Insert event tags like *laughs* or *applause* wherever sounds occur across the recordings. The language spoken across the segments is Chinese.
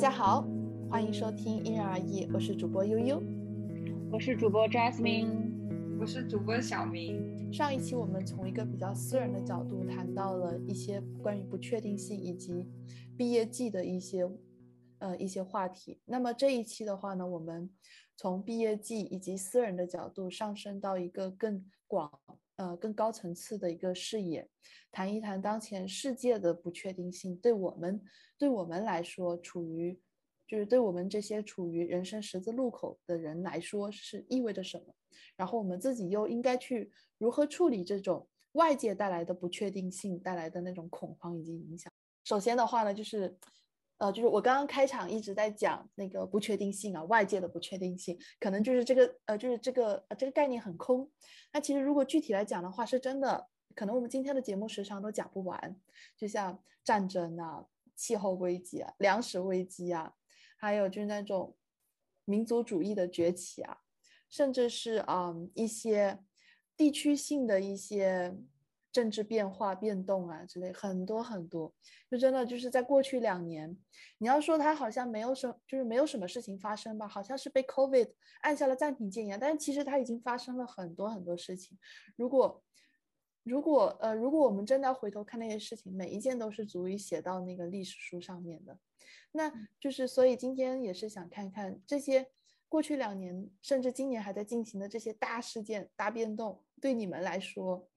大家好，欢迎收听因人而异，我是主播悠悠，我是主播 Jasmine，我是主播小明。上一期我们从一个比较私人的角度谈到了一些关于不确定性以及毕业季的一些呃一些话题。那么这一期的话呢，我们从毕业季以及私人的角度上升到一个更广。呃，更高层次的一个视野，谈一谈当前世界的不确定性，对我们，对我们来说，处于，就是对我们这些处于人生十字路口的人来说，是意味着什么？然后我们自己又应该去如何处理这种外界带来的不确定性带来的那种恐慌以及影响？首先的话呢，就是。呃，就是我刚刚开场一直在讲那个不确定性啊，外界的不确定性，可能就是这个呃，就是这个呃，这个概念很空。那其实如果具体来讲的话，是真的，可能我们今天的节目时长都讲不完。就像战争啊、气候危机啊、粮食危机啊，还有就是那种民族主义的崛起啊，甚至是啊一些地区性的一些。政治变化变动啊之类很多很多，就真的就是在过去两年，你要说它好像没有什，就是没有什么事情发生吧，好像是被 COVID 按下了暂停键一样。但是其实它已经发生了很多很多事情。如果如果呃，如果我们真的要回头看那些事情，每一件都是足以写到那个历史书上面的。那就是所以今天也是想看看这些过去两年，甚至今年还在进行的这些大事件、大变动，对你们来说。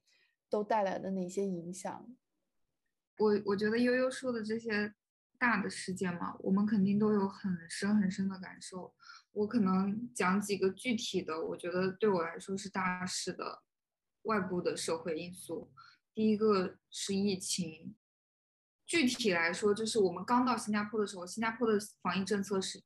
都带来的哪些影响？我我觉得悠悠说的这些大的事件嘛，我们肯定都有很深很深的感受。我可能讲几个具体的，我觉得对我来说是大事的外部的社会因素。第一个是疫情，具体来说就是我们刚到新加坡的时候，新加坡的防疫政策是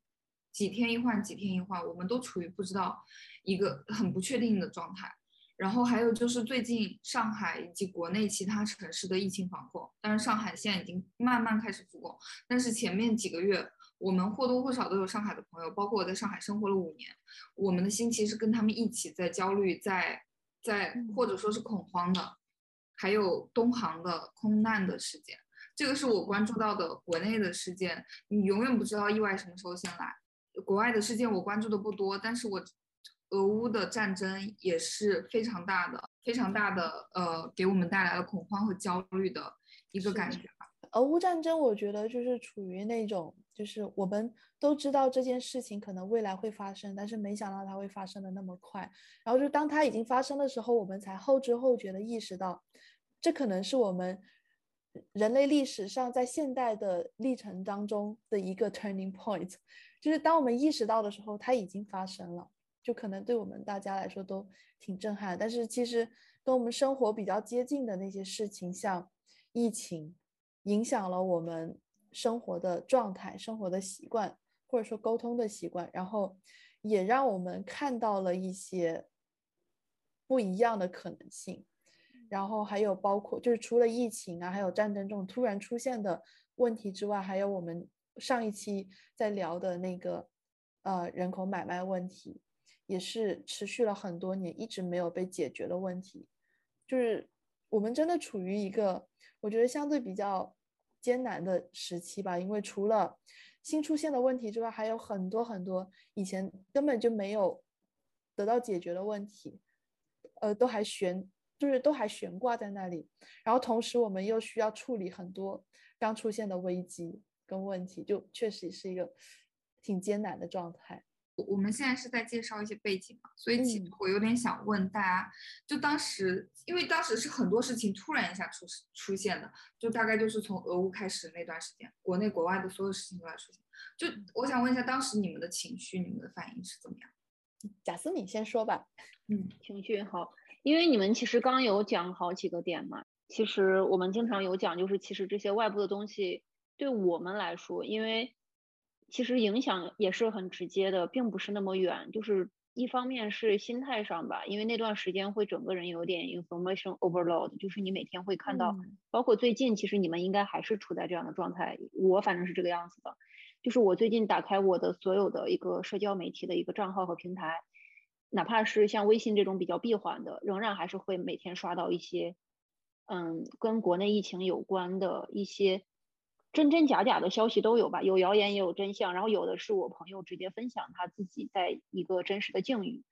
几天一换，几天一换，我们都处于不知道一个很不确定的状态。然后还有就是最近上海以及国内其他城市的疫情防控，但是上海现在已经慢慢开始复工，但是前面几个月我们或多或少都有上海的朋友，包括我在上海生活了五年，我们的心其实跟他们一起在焦虑，在在或者说是恐慌的，还有东航的空难的事件，这个是我关注到的国内的事件，你永远不知道意外什么时候先来，国外的事件我关注的不多，但是我。俄乌的战争也是非常大的、非常大的，呃，给我们带来了恐慌和焦虑的一个感觉吧。俄乌战争，我觉得就是处于那种，就是我们都知道这件事情可能未来会发生，但是没想到它会发生的那么快。然后就当它已经发生的时候，我们才后知后觉的意识到，这可能是我们人类历史上在现代的历程当中的一个 turning point。就是当我们意识到的时候，它已经发生了。就可能对我们大家来说都挺震撼，但是其实跟我们生活比较接近的那些事情，像疫情，影响了我们生活的状态、生活的习惯，或者说沟通的习惯，然后也让我们看到了一些不一样的可能性。然后还有包括就是除了疫情啊，还有战争这种突然出现的问题之外，还有我们上一期在聊的那个呃人口买卖问题。也是持续了很多年，一直没有被解决的问题，就是我们真的处于一个我觉得相对比较艰难的时期吧。因为除了新出现的问题之外，还有很多很多以前根本就没有得到解决的问题，呃，都还悬，就是都还悬挂在那里。然后同时，我们又需要处理很多刚出现的危机跟问题，就确实是一个挺艰难的状态。我们现在是在介绍一些背景嘛，所以其实我有点想问大家，就当时，因为当时是很多事情突然一下出出现的，就大概就是从俄乌开始那段时间，国内国外的所有事情都在出现。就我想问一下，当时你们的情绪、你们的反应是怎么样？贾斯敏先说吧。嗯，情绪好，因为你们其实刚有讲好几个点嘛。其实我们经常有讲，就是其实这些外部的东西对我们来说，因为。其实影响也是很直接的，并不是那么远。就是一方面是心态上吧，因为那段时间会整个人有点 information overload，就是你每天会看到，包括最近，其实你们应该还是处在这样的状态。我反正是这个样子的，就是我最近打开我的所有的一个社交媒体的一个账号和平台，哪怕是像微信这种比较闭环的，仍然还是会每天刷到一些，嗯，跟国内疫情有关的一些。真真假假的消息都有吧，有谣言也有真相，然后有的是我朋友直接分享他自己在一个真实的境遇，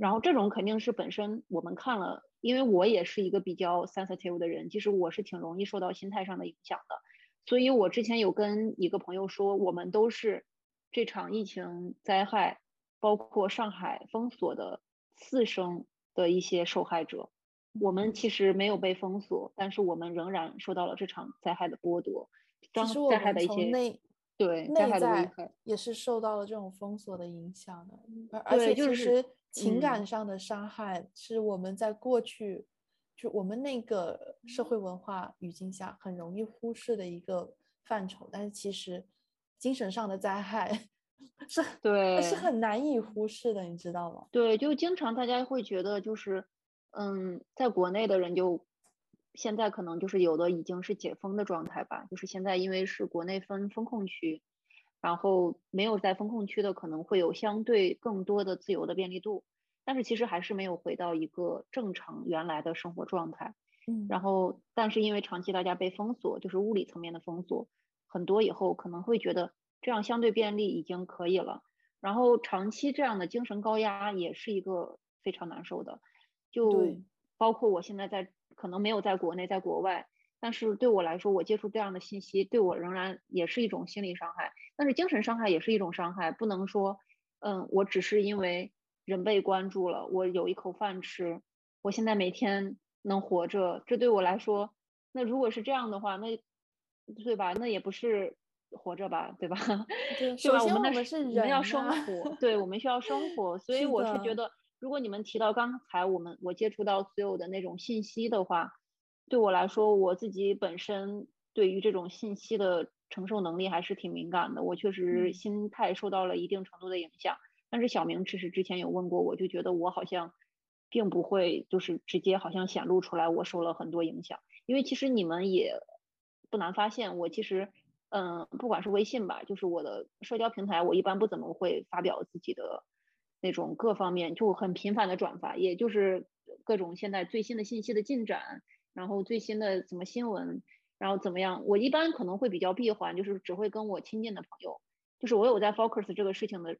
然后这种肯定是本身我们看了，因为我也是一个比较 sensitive 的人，其实我是挺容易受到心态上的影响的，所以我之前有跟一个朋友说，我们都是这场疫情灾害，包括上海封锁的次生的一些受害者。我们其实没有被封锁，但是我们仍然受到了这场灾害的剥夺。其实我们从内对内在也是受到了这种封锁的影响的，而而且其实情感上的伤害是我们在过去就我们那个社会文化语境下很容易忽视的一个范畴。但是其实精神上的灾害是对是很难以忽视的，你知道吗？对，就经常大家会觉得就是。嗯，在国内的人就现在可能就是有的已经是解封的状态吧，就是现在因为是国内分封控区，然后没有在封控区的可能会有相对更多的自由的便利度，但是其实还是没有回到一个正常原来的生活状态。嗯，然后但是因为长期大家被封锁，就是物理层面的封锁，很多以后可能会觉得这样相对便利已经可以了，然后长期这样的精神高压也是一个非常难受的。就包括我现在在可能没有在国内，在国外，但是对我来说，我接触这样的信息，对我仍然也是一种心理伤害。但是精神伤害也是一种伤害，不能说，嗯，我只是因为人被关注了，我有一口饭吃，我现在每天能活着，这对我来说，那如果是这样的话，那对吧？那也不是活着吧，对吧？对，*laughs* 首先我们是人，我们要生活，对，我们需要生活，所以我是觉得。如果你们提到刚才我们我接触到所有的那种信息的话，对我来说，我自己本身对于这种信息的承受能力还是挺敏感的。我确实心态受到了一定程度的影响。但是小明其实之前有问过我，就觉得我好像并不会就是直接好像显露出来我受了很多影响。因为其实你们也不难发现，我其实嗯，不管是微信吧，就是我的社交平台，我一般不怎么会发表自己的。那种各方面就很频繁的转发，也就是各种现在最新的信息的进展，然后最新的什么新闻，然后怎么样？我一般可能会比较闭环，就是只会跟我亲近的朋友，就是我有在 focus 这个事情的，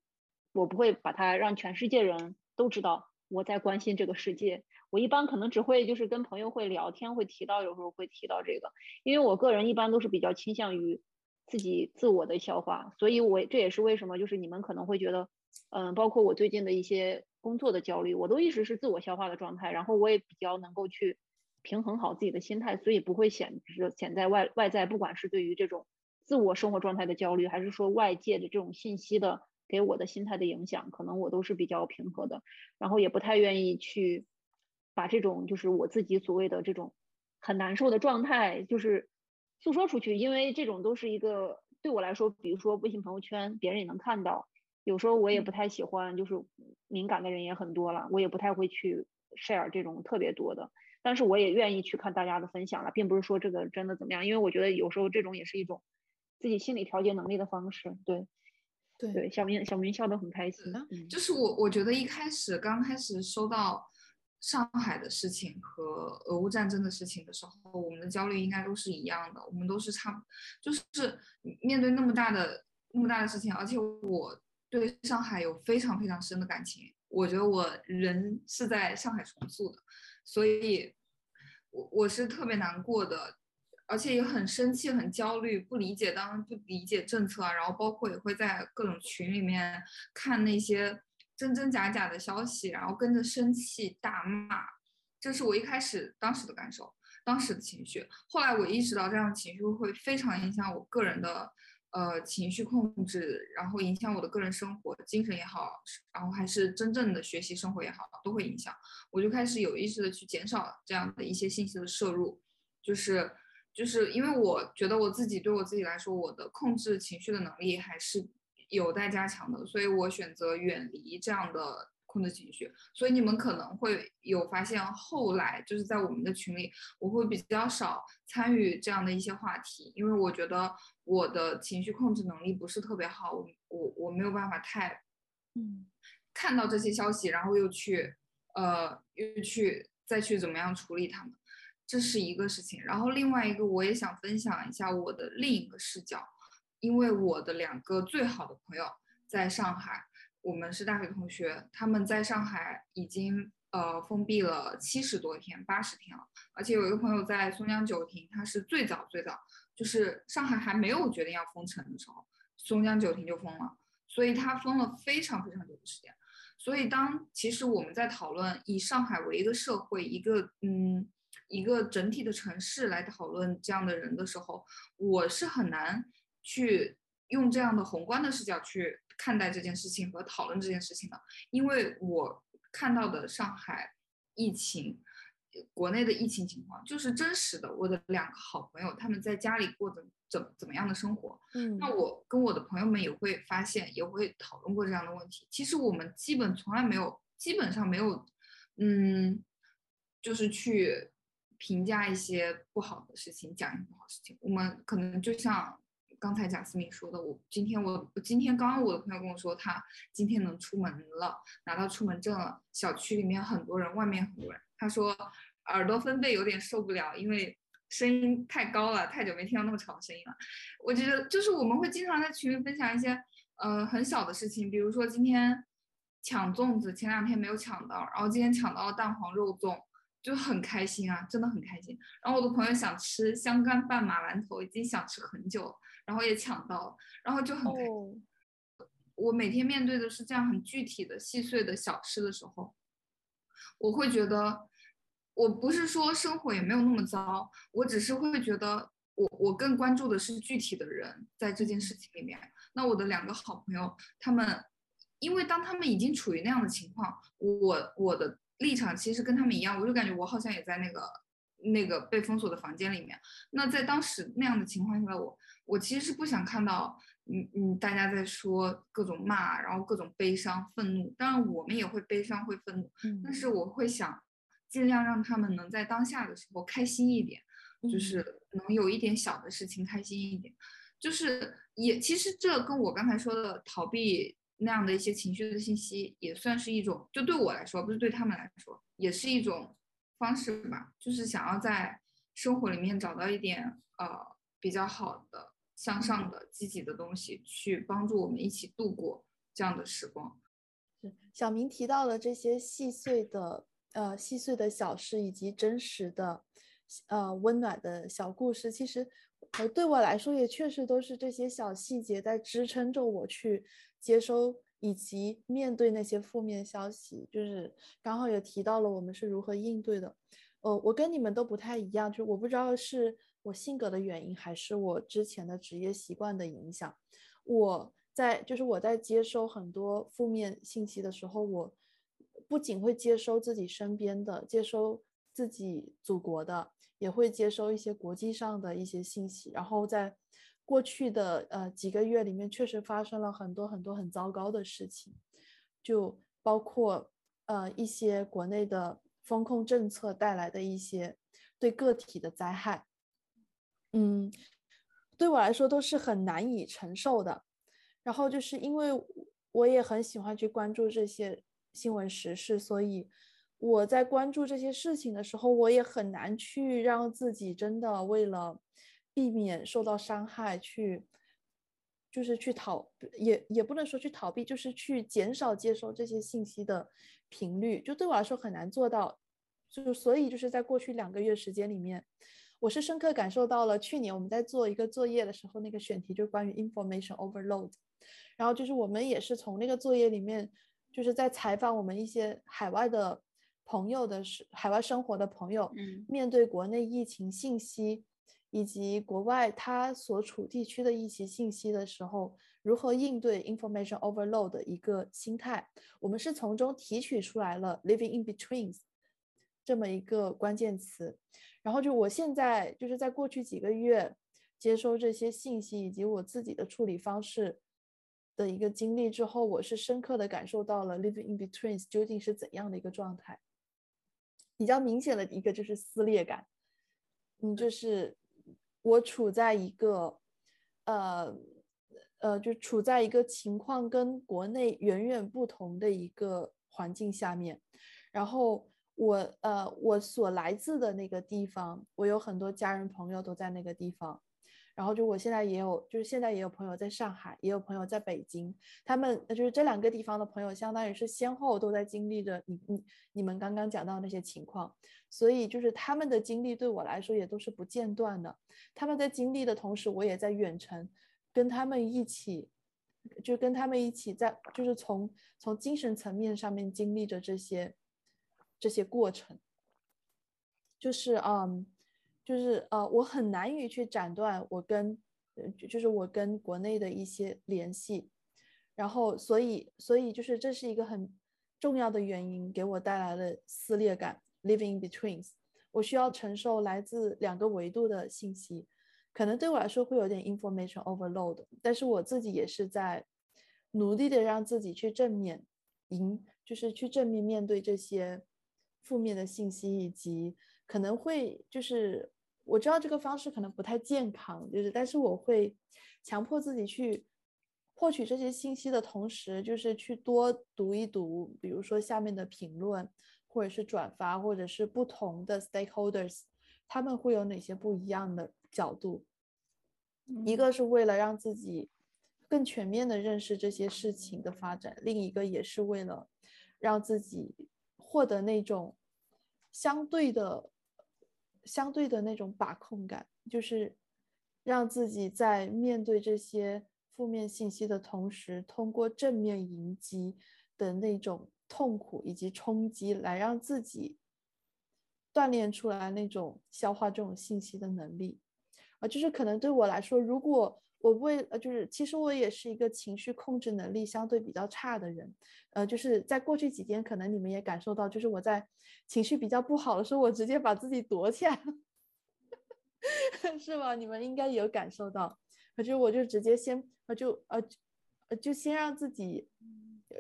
我不会把它让全世界人都知道我在关心这个世界。我一般可能只会就是跟朋友会聊天，会提到有时候会提到这个，因为我个人一般都是比较倾向于自己自我的消化，所以我这也是为什么就是你们可能会觉得。嗯，包括我最近的一些工作的焦虑，我都一直是自我消化的状态，然后我也比较能够去平衡好自己的心态，所以不会显显在外外在，不管是对于这种自我生活状态的焦虑，还是说外界的这种信息的给我的心态的影响，可能我都是比较平和的，然后也不太愿意去把这种就是我自己所谓的这种很难受的状态，就是诉说出去，因为这种都是一个对我来说，比如说微信朋友圈，别人也能看到。有时候我也不太喜欢，就是敏感的人也很多了，我也不太会去 share 这种特别多的，但是我也愿意去看大家的分享了，并不是说这个真的怎么样，因为我觉得有时候这种也是一种自己心理调节能力的方式。对，对对，小明小明笑得很开心。就是我我觉得一开始刚开始收到上海的事情和俄乌战争的事情的时候，我们的焦虑应该都是一样的，我们都是差，就是面对那么大的那么大的事情，而且我。对上海有非常非常深的感情，我觉得我人是在上海重塑的，所以，我我是特别难过的，而且也很生气、很焦虑，不理解，当然不理解政策啊，然后包括也会在各种群里面看那些真真假假的消息，然后跟着生气大骂，这是我一开始当时的感受，当时的情绪。后来我意识到这样的情绪会非常影响我个人的。呃，情绪控制，然后影响我的个人生活、精神也好，然后还是真正的学习生活也好，都会影响。我就开始有意识的去减少这样的一些信息的摄入，就是就是因为我觉得我自己对我自己来说，我的控制情绪的能力还是有待加强的，所以我选择远离这样的。控制情绪，所以你们可能会有发现，后来就是在我们的群里，我会比较少参与这样的一些话题，因为我觉得我的情绪控制能力不是特别好，我我我没有办法太，嗯，看到这些消息，然后又去，呃，又去再去怎么样处理他们。这是一个事情。然后另外一个，我也想分享一下我的另一个视角，因为我的两个最好的朋友在上海，我们是大学同学，他们在上海已经呃封闭了七十多天、八十天了，而且有一个朋友在松江九亭，他是最早最早，就是上海还没有决定要封城的时候，松江九亭就封了，所以它封了非常非常久的时间。所以，当其实我们在讨论以上海为一个社会、一个嗯一个整体的城市来讨论这样的人的时候，我是很难去用这样的宏观的视角去看待这件事情和讨论这件事情的，因为我看到的上海疫情。国内的疫情情况就是真实的。我的两个好朋友他们在家里过着怎怎么样的生活？嗯，那我跟我的朋友们也会发现，也会讨论过这样的问题。其实我们基本从来没有，基本上没有，嗯，就是去评价一些不好的事情，讲一些不好事情。我们可能就像刚才贾思敏说的，我今天我今天刚刚我的朋友跟我说，他今天能出门了，拿到出门证了，小区里面很多人，外面很多人。他说耳朵分贝有点受不了，因为声音太高了，太久没听到那么吵的声音了。我觉得就是我们会经常在群里分享一些呃很小的事情，比如说今天抢粽子，前两天没有抢到，然后今天抢到了蛋黄肉粽，就很开心啊，真的很开心。然后我的朋友想吃香干拌马兰头，已经想吃很久了，然后也抢到了，然后就很开心。我每天面对的是这样很具体的细碎的小事的时候。我会觉得，我不是说生活也没有那么糟，我只是会觉得，我我更关注的是具体的人在这件事情里面。那我的两个好朋友，他们，因为当他们已经处于那样的情况，我我的立场其实跟他们一样，我就感觉我好像也在那个那个被封锁的房间里面。那在当时那样的情况下，我我其实是不想看到。嗯嗯，大家在说各种骂，然后各种悲伤、愤怒。当然，我们也会悲伤、会愤怒。嗯，但是我会想，尽量让他们能在当下的时候开心一点，就是能有一点小的事情开心一点。就是也其实这跟我刚才说的逃避那样的一些情绪的信息，也算是一种，就对我来说，不是对他们来说，也是一种方式吧。就是想要在生活里面找到一点呃比较好的。向上的积极的东西，去帮助我们一起度过这样的时光。是小明提到的这些细碎的呃细碎的小事，以及真实的呃温暖的小故事，其实呃对我来说也确实都是这些小细节在支撑着我去接收以及面对那些负面消息。就是刚好也提到了我们是如何应对的。呃，我跟你们都不太一样，就我不知道是。我性格的原因，还是我之前的职业习惯的影响。我在就是我在接收很多负面信息的时候，我不仅会接收自己身边的，接收自己祖国的，也会接收一些国际上的一些信息。然后在过去的呃几个月里面，确实发生了很多很多很糟糕的事情，就包括呃一些国内的风控政策带来的一些对个体的灾害。嗯，对我来说都是很难以承受的。然后就是因为我也很喜欢去关注这些新闻时事，所以我在关注这些事情的时候，我也很难去让自己真的为了避免受到伤害，去就是去逃，也也不能说去逃避，就是去减少接收这些信息的频率。就对我来说很难做到。就所以就是在过去两个月时间里面。我是深刻感受到了，去年我们在做一个作业的时候，那个选题就是关于 information overload，然后就是我们也是从那个作业里面，就是在采访我们一些海外的朋友的是海外生活的朋友，嗯，面对国内疫情信息以及国外他所处地区的疫情信息的时候，如何应对 information overload 的一个心态，我们是从中提取出来了 living in betweens 这么一个关键词。然后就我现在就是在过去几个月接收这些信息以及我自己的处理方式的一个经历之后，我是深刻的感受到了 living in between 究竟是怎样的一个状态。比较明显的一个就是撕裂感，嗯，就是我处在一个呃呃，就处在一个情况跟国内远远不同的一个环境下面，然后。我呃我所来自的那个地方，我有很多家人朋友都在那个地方。然后就我现在也有，就是现在也有朋友在上海，也有朋友在北京，他们就是这两个地方的朋友，相当于是先后都在经历着你你你们刚刚讲到那些情况，所以就是他们的经历对我来说也都是不间断的。他们在经历的同时，我也在远程跟他们一起，就跟他们一起在，就是从从精神层面上面经历着这些这些过程，就是嗯。就是呃，我很难于去斩断我跟，呃，就是我跟国内的一些联系，然后所以所以就是这是一个很重要的原因，给我带来了撕裂感，living between，我需要承受来自两个维度的信息，可能对我来说会有点 information overload，但是我自己也是在努力的让自己去正面迎，就是去正面面对这些负面的信息，以及可能会就是。我知道这个方式可能不太健康，就是，但是我会强迫自己去获取这些信息的同时，就是去多读一读，比如说下面的评论，或者是转发，或者是不同的 stakeholders，他们会有哪些不一样的角度。一个是为了让自己更全面的认识这些事情的发展，另一个也是为了让自己获得那种相对的。相对的那种把控感，就是让自己在面对这些负面信息的同时，通过正面迎击的那种痛苦以及冲击，来让自己锻炼出来那种消化这种信息的能力。啊，就是可能对我来说，如果我为呃，就是其实我也是一个情绪控制能力相对比较差的人，呃，就是在过去几天，可能你们也感受到，就是我在情绪比较不好的时候，我直接把自己躲起来了，*laughs* 是吧？你们应该有感受到，我就我就直接先，呃，就呃，呃，就先让自己，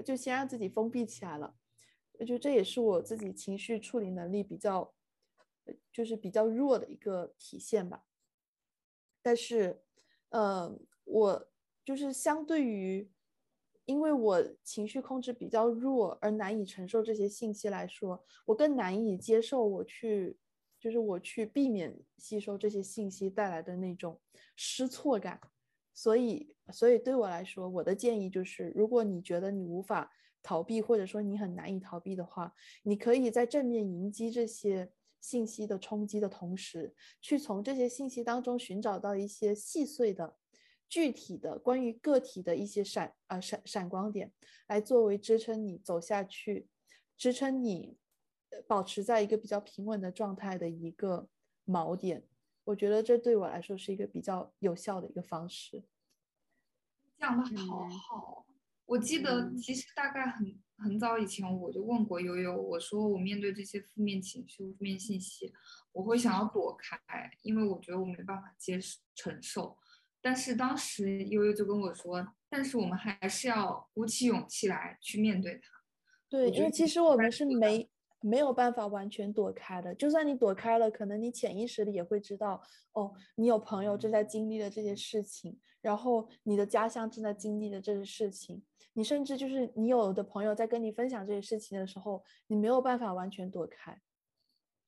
就先让自己封闭起来了，就这也是我自己情绪处理能力比较，就是比较弱的一个体现吧，但是。呃，我就是相对于，因为我情绪控制比较弱而难以承受这些信息来说，我更难以接受我去，就是我去避免吸收这些信息带来的那种失措感。所以，所以对我来说，我的建议就是，如果你觉得你无法逃避，或者说你很难以逃避的话，你可以在正面迎击这些。信息的冲击的同时，去从这些信息当中寻找到一些细碎的、具体的关于个体的一些闪啊闪闪光点，来作为支撑你走下去、支撑你保持在一个比较平稳的状态的一个锚点。我觉得这对我来说是一个比较有效的一个方式。讲的好好，我记得其实大概很。很早以前我就问过悠悠，我说我面对这些负面情绪、负面信息，我会想要躲开，因为我觉得我没办法接承受。但是当时悠悠就跟我说，但是我们还是要鼓起勇气来去面对它。对，因为其实我们是没。没有办法完全躲开的，就算你躲开了，可能你潜意识里也会知道，哦，你有朋友正在经历的这些事情，然后你的家乡正在经历的这些事情，你甚至就是你有的朋友在跟你分享这些事情的时候，你没有办法完全躲开，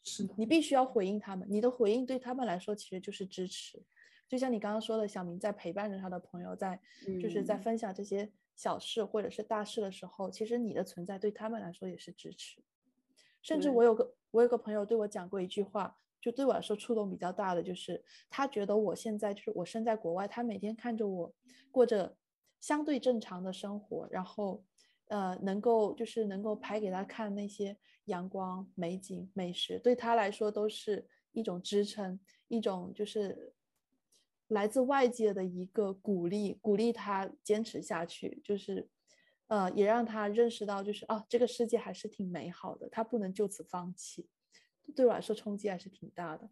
是的，你必须要回应他们，你的回应对他们来说其实就是支持，就像你刚刚说的，小明在陪伴着他的朋友，在就是在分享这些小事或者是大事的时候，其实你的存在对他们来说也是支持。甚至我有个我有个朋友对我讲过一句话，就对我来说触动比较大的，就是他觉得我现在就是我身在国外，他每天看着我过着相对正常的生活，然后呃能够就是能够拍给他看那些阳光、美景、美食，对他来说都是一种支撑，一种就是来自外界的一个鼓励，鼓励他坚持下去，就是。呃，也让他认识到，就是啊，这个世界还是挺美好的，他不能就此放弃。对我来说，冲击还是挺大的。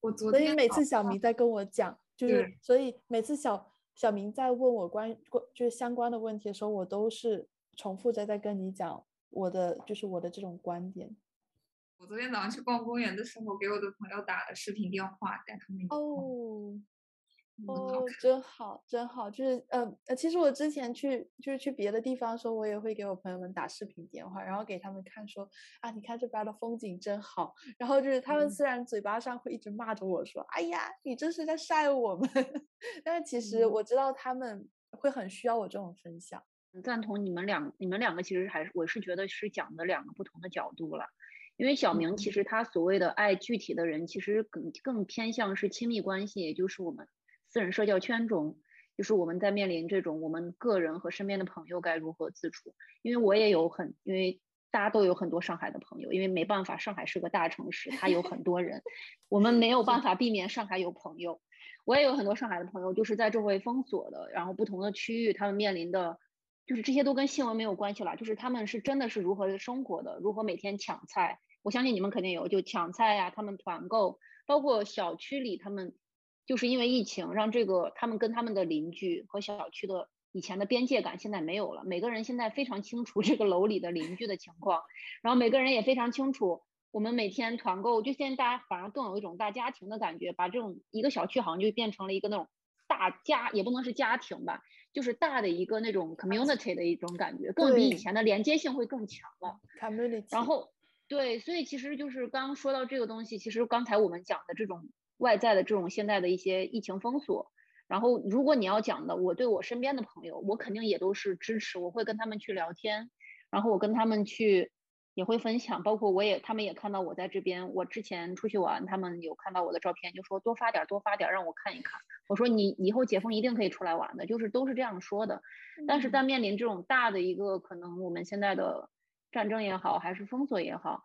我昨天，所以每次小明在跟我讲，就是所以每次小小明在问我关于关就是相关的问题的时候，我都是重复着在跟你讲我的就是我的这种观点。我昨天早上去逛公园的时候，给我的朋友打了视频电话，带他们哦。哦，真好，真好，就是呃呃，其实我之前去就是去别的地方的时候，我也会给我朋友们打视频电话，然后给他们看说啊，你看这边的风景真好。然后就是他们虽然嘴巴上会一直骂着我说，哎呀，你这是在晒我们，但是其实我知道他们会很需要我这种分享。赞同你们两，你们两个其实还是我是觉得是讲的两个不同的角度了。因为小明其实他所谓的爱具体的人，其实更更偏向是亲密关系，也就是我们。私人社交圈中，就是我们在面临这种我们个人和身边的朋友该如何自处。因为我也有很，因为大家都有很多上海的朋友，因为没办法，上海是个大城市，它有很多人，*laughs* 我们没有办法避免上海有朋友。我也有很多上海的朋友，就是在周围封锁的，然后不同的区域，他们面临的，就是这些都跟新闻没有关系了，就是他们是真的是如何生活的，如何每天抢菜。我相信你们肯定有，就抢菜呀，他们团购，包括小区里他们。就是因为疫情，让这个他们跟他们的邻居和小区的以前的边界感现在没有了。每个人现在非常清楚这个楼里的邻居的情况，然后每个人也非常清楚，我们每天团购，就现在大家反而更有一种大家庭的感觉，把这种一个小区好像就变成了一个那种大家，也不能是家庭吧，就是大的一个那种 community 的一种感觉，更比以前的连接性会更强了。community。然后对，所以其实就是刚刚说到这个东西，其实刚才我们讲的这种。外在的这种现在的一些疫情封锁，然后如果你要讲的，我对我身边的朋友，我肯定也都是支持，我会跟他们去聊天，然后我跟他们去也会分享，包括我也他们也看到我在这边，我之前出去玩，他们有看到我的照片，就说多发点多发点让我看一看。我说你以后解封一定可以出来玩的，就是都是这样说的。但是在面临这种大的一个可能，我们现在的战争也好，还是封锁也好。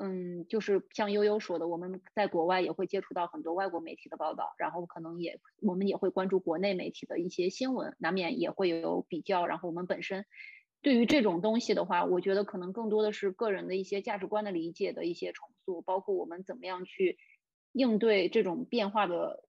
嗯，就是像悠悠说的，我们在国外也会接触到很多外国媒体的报道，然后可能也我们也会关注国内媒体的一些新闻，难免也会有比较。然后我们本身对于这种东西的话，我觉得可能更多的是个人的一些价值观的理解的一些重塑，包括我们怎么样去应对这种变化的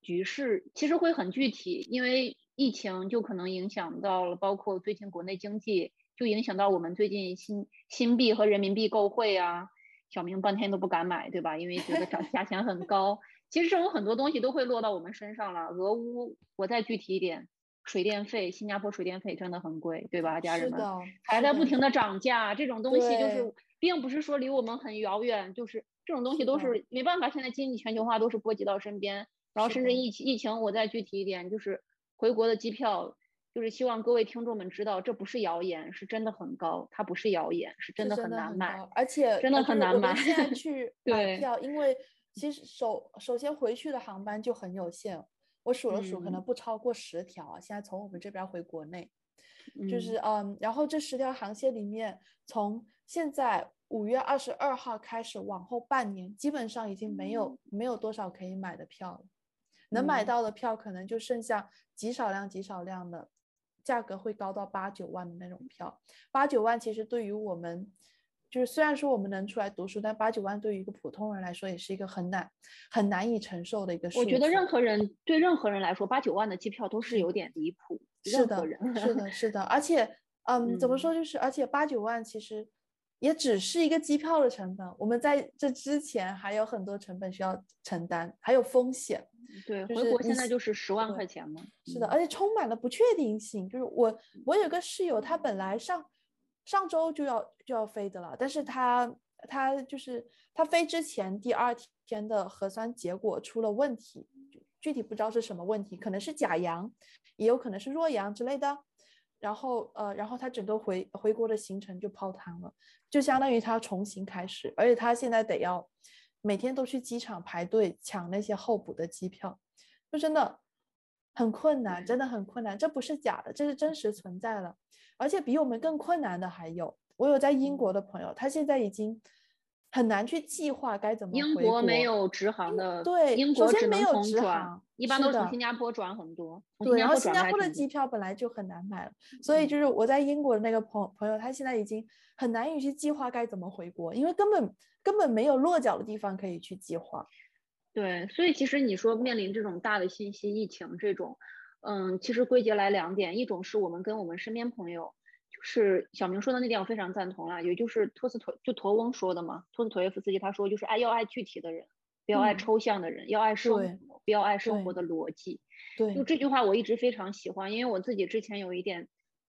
局势，其实会很具体，因为疫情就可能影响到了，包括最近国内经济。就影响到我们最近新新币和人民币购汇啊，小明半天都不敢买，对吧？因为觉得涨价钱很高。其实这种很多东西都会落到我们身上了。俄乌，我再具体一点，水电费，新加坡水电费真的很贵，对吧，家人们？还在不停的涨价，这种东西就是并不是说离我们很遥远，就是这种东西都是没办法。现在经济全球化都是波及到身边，然后甚至疫情疫情，我再具体一点，就是回国的机票。就是希望各位听众们知道，这不是谣言，是真的很高。它不是谣言，是真的很难买，而且真的很难买。现在去 *laughs* 买票，因为其实首首先回去的航班就很有限，我数了数，可能不超过十条啊。现在从我们这边回国内，就是嗯，然后这十条航线里面，从现在五月二十二号开始往后半年，基本上已经没有没有多少可以买的票了，能买到的票可能就剩下极少量、极少量的。价格会高到八九万的那种票，八九万其实对于我们，就是虽然说我们能出来读书，但八九万对于一个普通人来说，也是一个很难很难以承受的一个数。我觉得任何人对任何人来说，八九万的机票都是有点离谱。是的，是的，是的，而且，*laughs* 嗯，怎么说就是，而且八九万其实也只是一个机票的成本，我们在这之前还有很多成本需要承担，还有风险。对，回国现在就是十万块钱嘛。是的，而且充满了不确定性。就是我，我有个室友，他本来上上周就要就要飞的了，但是他他就是他飞之前第二天的核酸结果出了问题，具体不知道是什么问题，可能是假阳，也有可能是弱阳之类的。然后呃，然后他整个回回国的行程就泡汤了，就相当于他重新开始，而且他现在得要。每天都去机场排队抢那些候补的机票，就真的很困难，真的很困难。这不是假的，这是真实存在的。而且比我们更困难的还有，我有在英国的朋友，他现在已经很难去计划该怎么英国没有直航的，对，英国只没有直航，一般都从新加坡转很多。对，然后新加坡的机票本来就很难买了，所以就是我在英国的那个朋朋友，他现在已经很难以去计划该怎么回国，因为根本。根本没有落脚的地方可以去计划，对，所以其实你说面临这种大的信息疫情这种，嗯，其实归结来两点，一种是我们跟我们身边朋友，就是小明说的那点我非常赞同了，也就是托斯托就陀翁说的嘛，托斯托耶夫斯基他说就是爱要爱具体的人，不要爱嗯抽象的人，要爱生活，不要爱生活的逻辑。对就这句话我一直非常喜欢，因为我自己之前有一点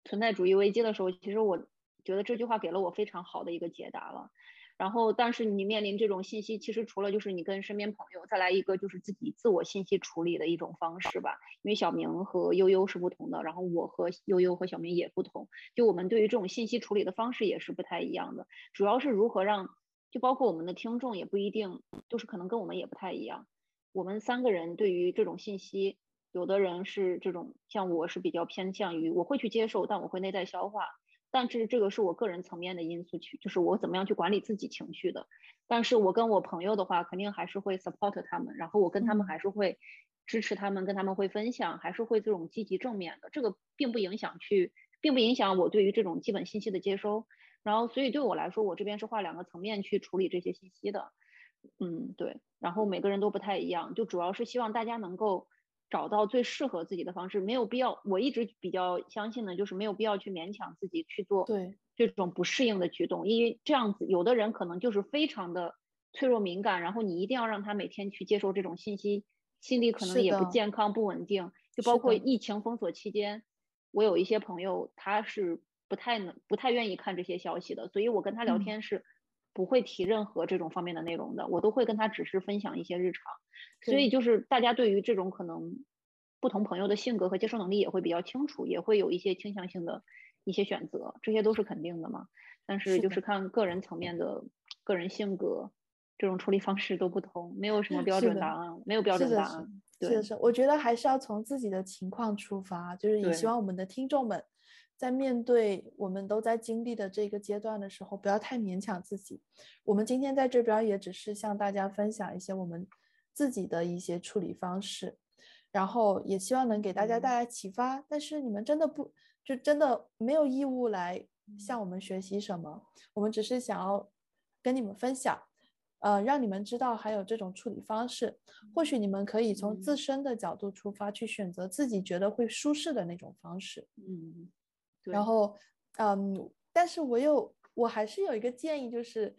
存在主义危机的时候，其实我觉得这句话给了我非常好的一个解答了。然后，但是你面临这种信息，其实除了就是你跟身边朋友，再来一个就是自己自我信息处理的一种方式吧。因为小明和悠悠是不同的，然后我和悠悠和小明也不同，就我们对于这种信息处理的方式也是不太一样的。主要是如何让，就包括我们的听众也不一定，就是可能跟我们也不太一样。我们三个人对于这种信息，有的人是这种，像我是比较偏向于我会去接受，但我会内在消化。但是这个是我个人层面的因素去，就是我怎么样去管理自己情绪的。但是我跟我朋友的话，肯定还是会 support 他们，然后我跟他们嗯还是会支持他们，跟他们会分享，还是会这种积极正面的。这个并不影响去，并不影响我对于这种基本信息的接收。然后，所以对我来说，我这边是画两个层面去处理这些信息的。嗯，对。然后每个人都不太一样，就主要是希望大家能够找到最适合自己的方式，没有必要。我一直比较相信的就是没有必要去勉强自己去做对这种不适应的举动，因为这样子，有的人可能就是非常的脆弱敏感，然后你一定要让他每天去接受这种信息，心理可能也不健康、不稳定。就包括疫情封锁期间，我有一些朋友他是不太能、不太愿意看这些消息的，所以我跟他聊嗯天是不会提任何这种方面的内容的，我都会跟他只是分享一些日常。所以就是大家对于这种可能不同朋友的性格和接受能力也会比较清楚，也会有一些倾向性的一些选择，这些都是肯定的嘛。但是就是看个人层面的个人性格，这种处理方式都不同，没有什么标准答案，没有标准答案。对是的，是的，我觉得还是要从自己的情况出发，就是也希望我们的听众们在面对我们都在经历的这个阶段的时候，不要太勉强自己。我们今天在这边也只是向大家分享一些我们自己的一些处理方式，然后也希望能给大家嗯带来启发。但是你们真的不就真的没有义务来向我们学习什么，我们只是想要跟你们分享。呃，让你们知道还有这种处理方式，或许你们可以从自嗯身的角度出发，去选择自己觉得会舒适的那种方式。嗯，对然后，嗯，但是我有，我还是有一个建议，就是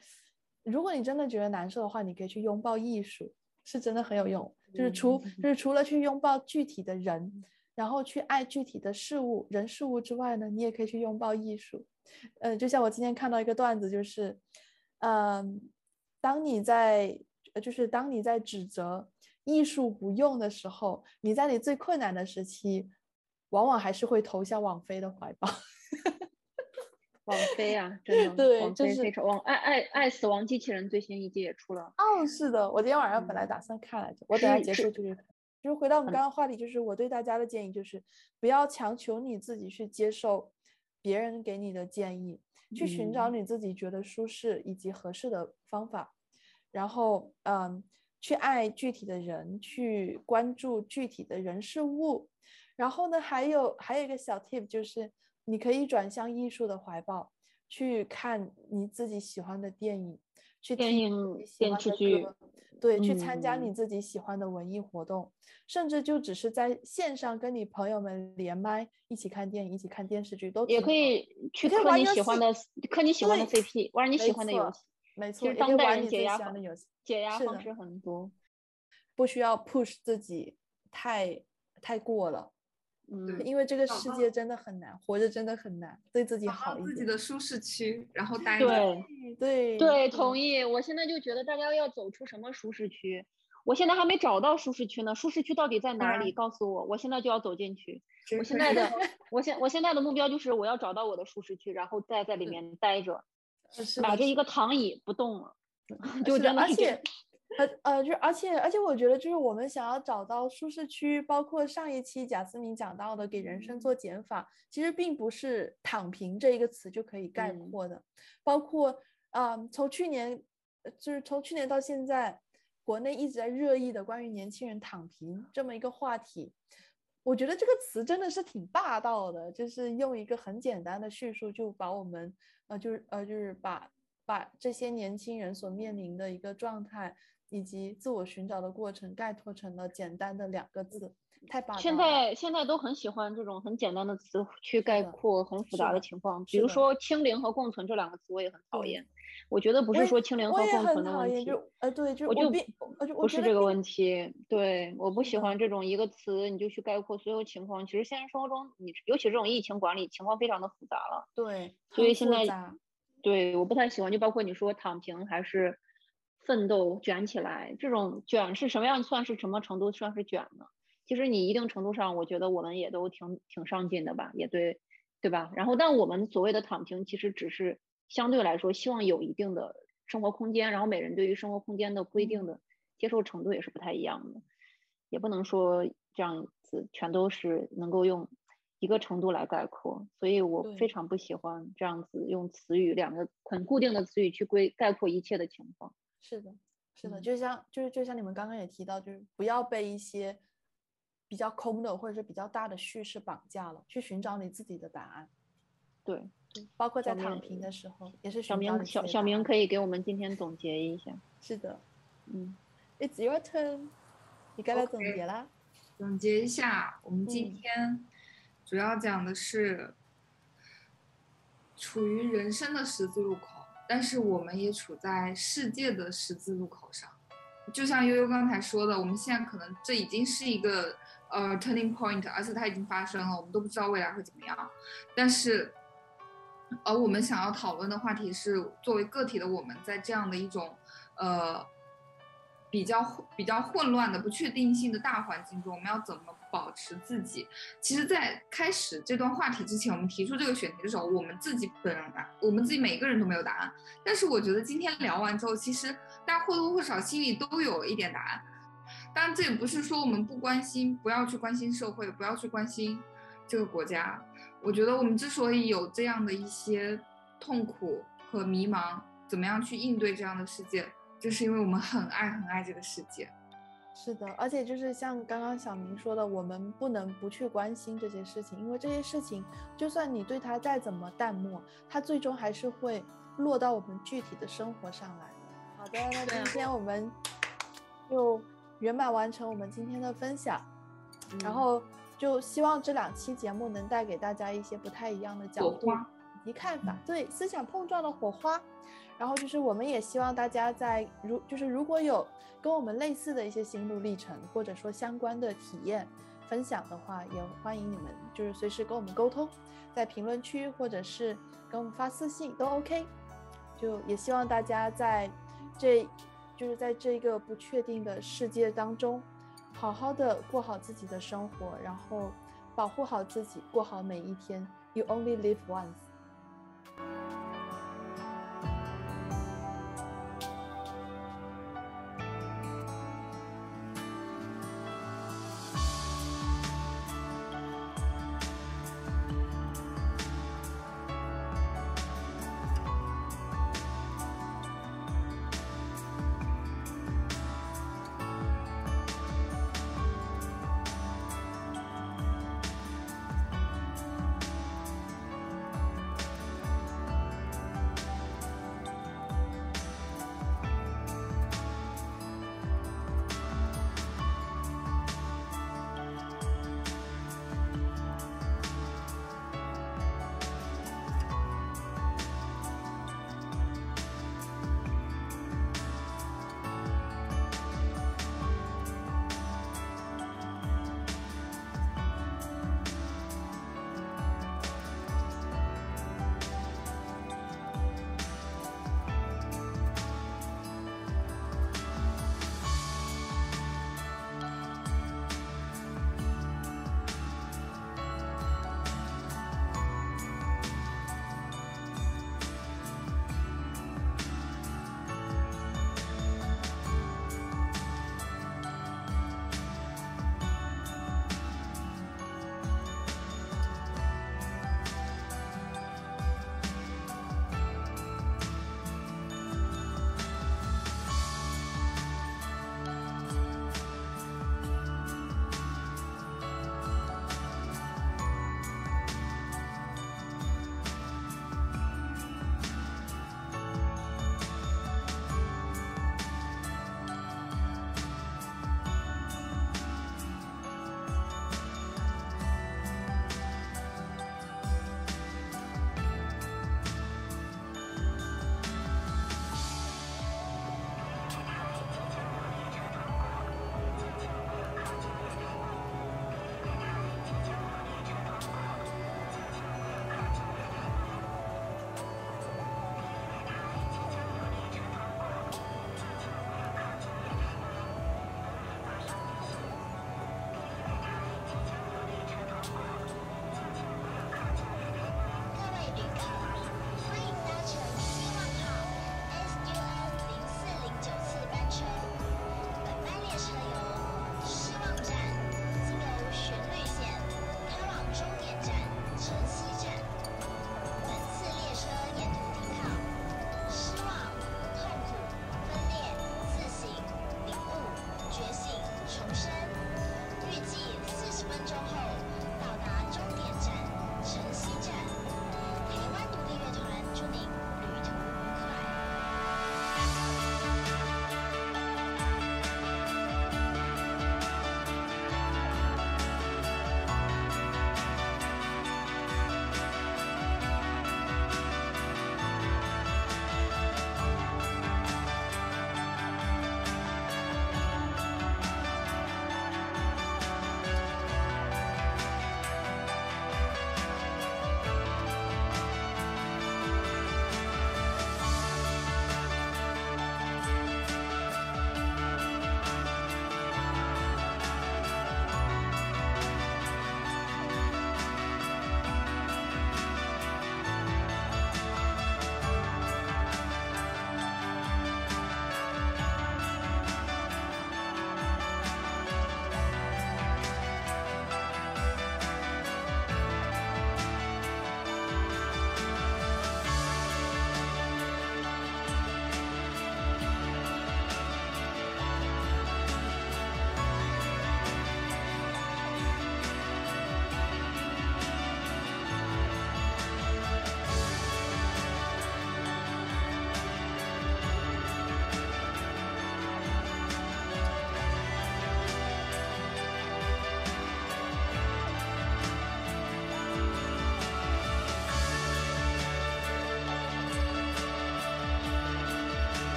如果你真的觉得难受的话，你可以去拥抱艺术，是真的很有用。就是除嗯就是除了去拥抱具体的人，然后去爱具体的事物、人事物之外呢，你也可以去拥抱艺术。呃，就像我今天看到一个段子，就是，嗯，当你在，呃就是当你在指责艺术不用的时候，你在你最困难的时期，往往还是会投向网飞的怀抱。王菲啊，真的，对王就是菲非常王爱爱爱死亡机器人最新一季也出了，哦，是的，我今天晚上本来嗯打算看来着，我等下是是结束就去看。就是回到我们嗯刚刚话题，就是我对大家的建议就是，不要强求你自己去接受别人给你的建议，去寻找嗯你自己觉得舒适以及合适的方法，然后嗯，去爱具体的人，去关注具体的人事物。然后呢，还有还有一个小 tip 就是，你可以转向艺术的怀抱，去看你自己喜欢的电影，去电听影你喜电欢的视剧歌，对，去参加嗯。你自己喜欢的文艺活动，甚至就只是在线上跟你朋友们连麦，一起看电影，一起看电视剧，都也可以去可以磕玩游戏你喜欢的磕你喜欢的 CP，玩你喜欢的游戏。没错，其实也可以当代人解压方喜欢的游戏，解压的方式很多，不需要 push 自己太太过了，嗯，因为这个世界真的很难，活着真的很难，对自己好一点。自己的舒适区，然后待着。对对对，同意。我现在就觉得大家要走出什么舒适区，我现在还没找到舒适区呢。舒适区到底在哪里？嗯告诉我，我现在就要走进去。我现在的，我现我现在的目标就是我要找到我的舒适区，然后再在里面待着，呃是的摆着一个躺椅不动了，*laughs* 就真的是这而且，呃呃，就而且而且，我觉得就是我们想要找到舒适区，包括上一期贾思明讲到的给人生做减法，其实并不是“躺平”这一个词就可以概嗯括的，包括啊、从去年，呃就是从去年到现在，国内一直在热议的关于年轻人躺平这么一个话题。我觉得这个词真的是挺霸道的，就是用一个很简单的叙述就把我们，呃，就是呃，就是把把这些年轻人所面临的一个状态以及自我寻找的过程概括成了简单的两个字，太霸道了。现在现在都很喜欢这种很简单的词去概括很复杂的的情况，比如说清零和共存这两个词，我也很讨厌。我觉得不是说清零和共存的问题，呃，对，就我就不是这个问题。对，我不喜欢这种一个词你就去概括所有情况。其实现实生活中，你尤其这种疫情管理情况非常的复杂了。对，所以现在，对，我不太喜欢。就包括你说躺平还是奋斗卷起来，这种卷是什么样算是什么程度算是卷呢？其实你一定程度上，我觉得我们也都挺挺上进的吧，也对，对吧？然后，但我们所谓的躺平，其实只是。相对来说，希望有一定的生活空间，然后每人对于生活空间的规定的接受程度也是不太一样的，也不能说这样子全都是能够用一个程度来概括，所以我非常不喜欢这样子用词语两个很固定的词语去归概括一切的情况。是的，是的，就像就是就像你们刚刚也提到，就是不要被一些比较空的或者是比较大的叙事绑架了，去寻找你自己的答案。对。包括在躺平的时候，也是小明小小明可以给我们今天总结一下。是的，嗯，It's your turn，你该来总结啦。总结一下，我们今天主要讲的是处于人生的十字路口，但是我们也处在世界的十字路口上。就像悠悠刚才说的，我们现在可能这已经是一个呃 turning point，而且它已经发生了，我们都不知道未来会怎么样，但是。而我们想要讨论的话题是，作为个体的我们，在这样的一种，呃，比较比较混乱的不确定性的大环境中，我们要怎么保持自己？其实，在开始这段话题之前，我们提出这个选题的时候，我们自己本人啊，我们自己每一个人都没有答案。但是，我觉得今天聊完之后，其实大家或多或少心里都有一点答案。当然，这也不是说我们不关心，不要去关心社会，不要去关心这个国家。我觉得我们之所以有这样的一些痛苦和迷茫，怎么样去应对这样的世界，就是因为我们很爱很爱这个世界。是的，而且就是像刚刚小明说的，我们不能不去关心这些事情，因为这些事情，就算你对它再怎么淡漠，它最终还是会落到我们具体的生活上来的。好的，那今天我们就圆满完成我们今天的分享，然后。就希望这两期节目能带给大家一些不太一样的角度以及看法，对思想碰撞的火花。然后就是我们也希望大家在如就是如果有跟我们类似的一些心路历程，或者说相关的体验分享的话，也欢迎你们就是随时跟我们沟通，在评论区或者是跟我们发私信都 OK。就也希望大家在这就是在这个不确定的世界当中。好好的过好自己的生活，然后保护好自己，过好每一天。You only live once。